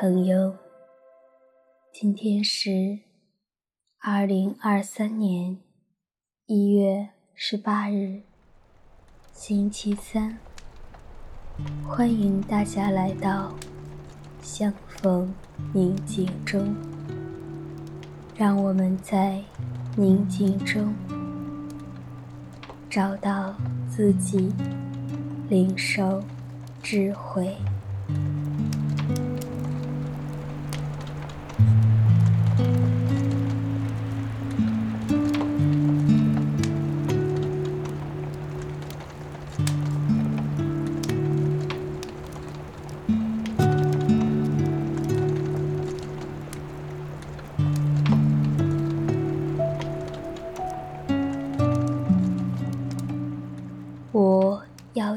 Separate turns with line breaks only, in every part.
朋友，今天是二零二三年一月十八日，星期三。欢迎大家来到相逢宁静中，让我们在宁静中找到自己，领受智慧。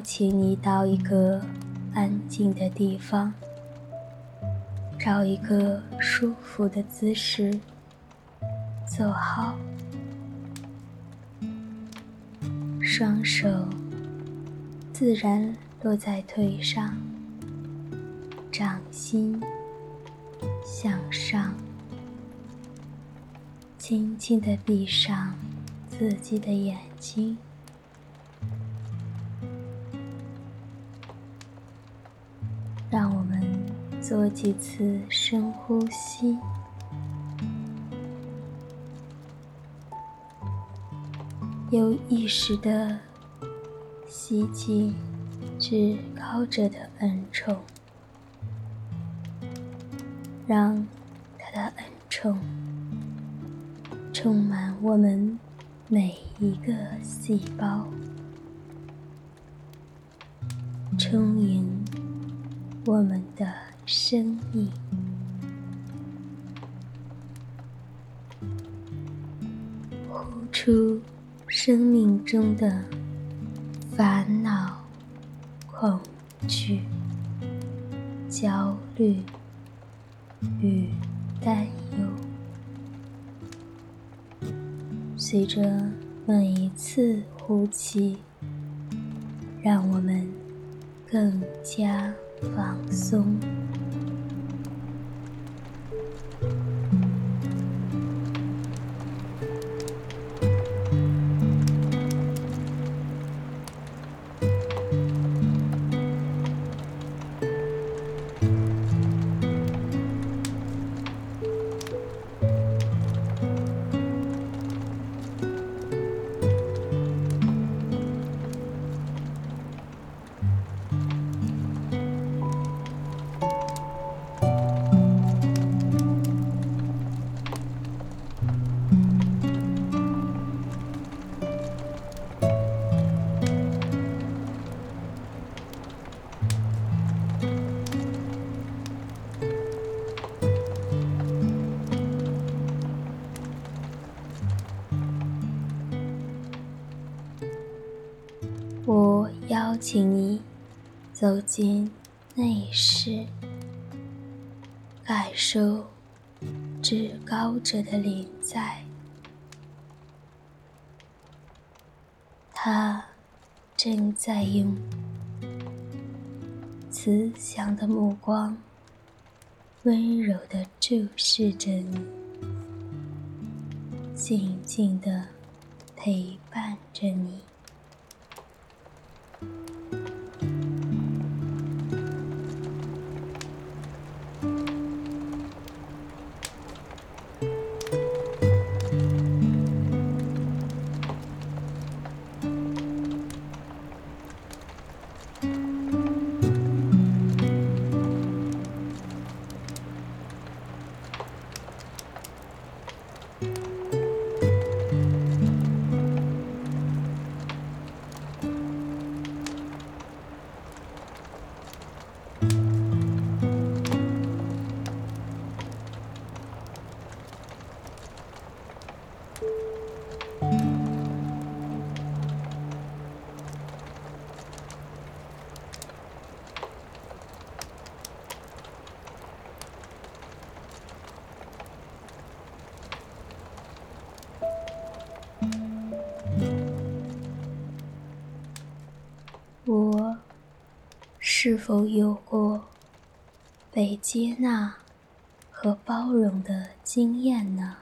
请你到一个安静的地方，找一个舒服的姿势，坐好，双手自然落在腿上，掌心向上，轻轻地闭上自己的眼睛。做几次深呼吸，有意识的吸进至高者的恩宠，让他的恩宠充满我们每一个细胞，充盈。我们的生命，呼出生命中的烦恼、恐惧、焦虑与担忧。随着每一次呼气，让我们更加。放松。邀请你走进内室，感受至高者的临在。他正在用慈祥的目光，温柔地注视着你，静静地陪伴着你。是否有过被接纳和包容的经验呢？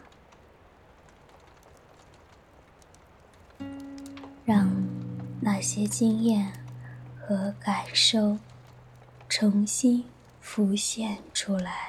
让那些经验和感受重新浮现出来。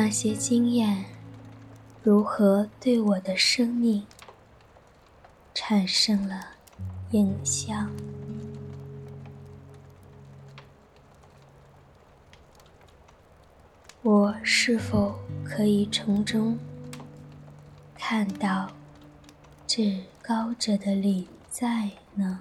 那些经验如何对我的生命产生了影响？我是否可以从中看到至高者的临在呢？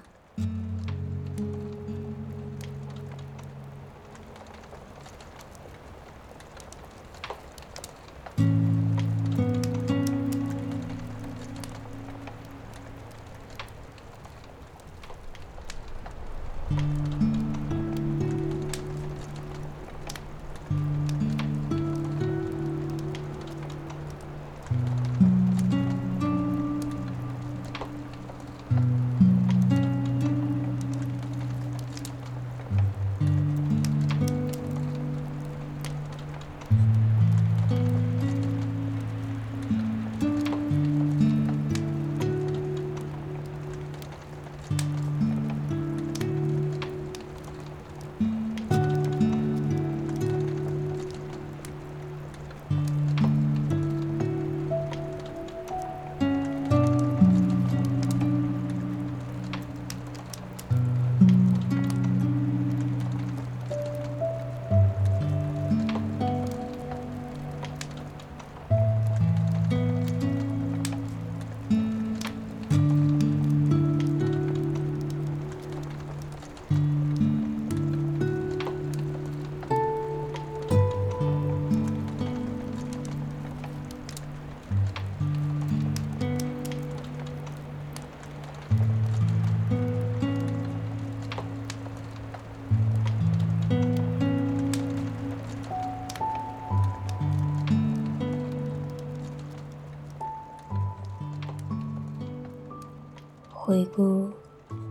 回顾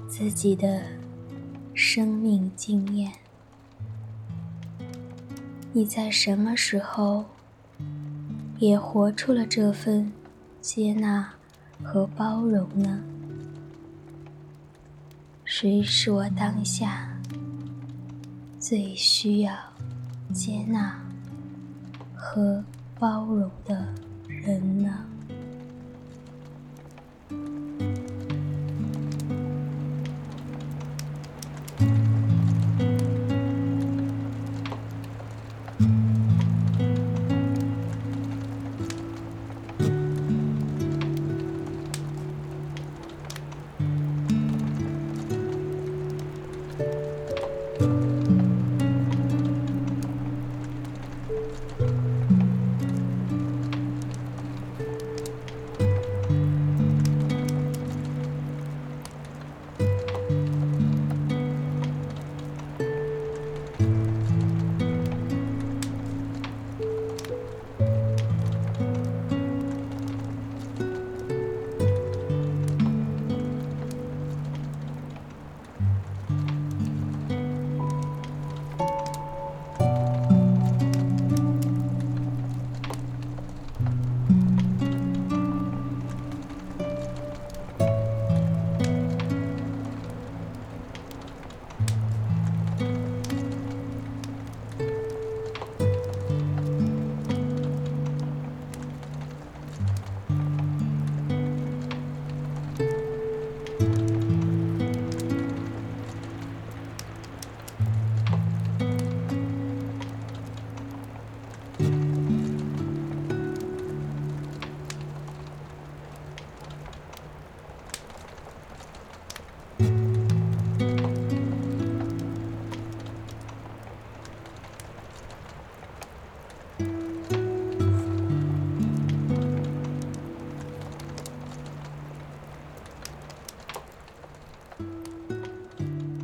自己的生命经验，你在什么时候也活出了这份接纳和包容呢？谁是我当下最需要接纳和包容的人呢？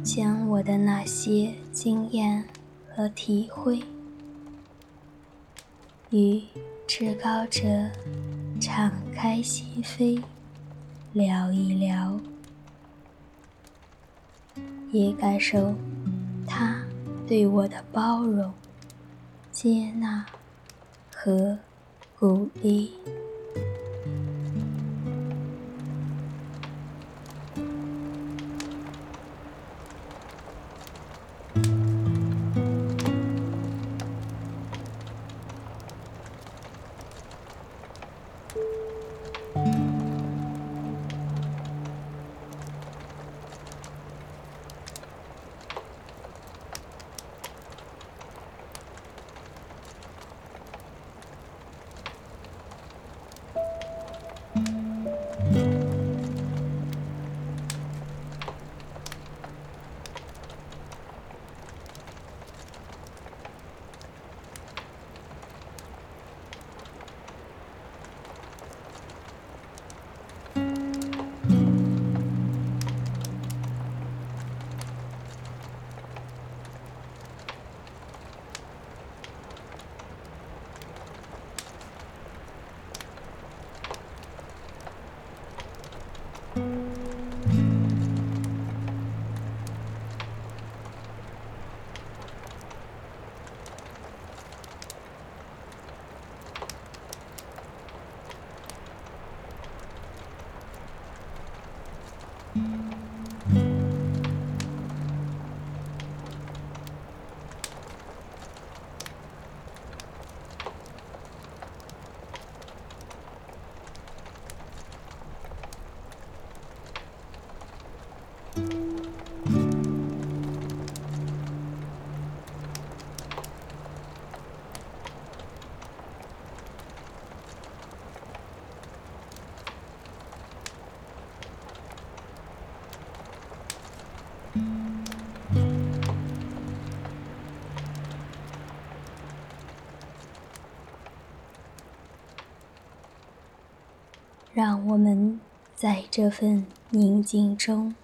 将我的那些经验和体会，与至高者敞开心扉聊一聊，也感受他对我的包容、接纳和鼓励。让我们在这份宁静中，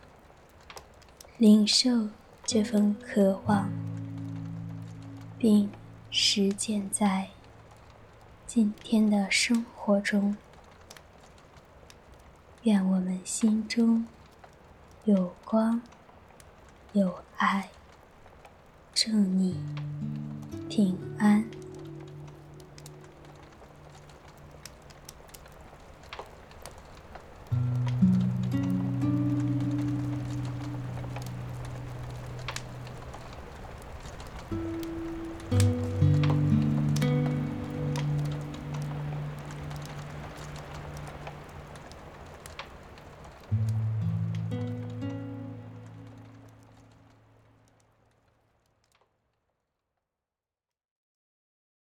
领受这份渴望，并实践在今天的生活中。愿我们心中有光，有爱，祝你平安。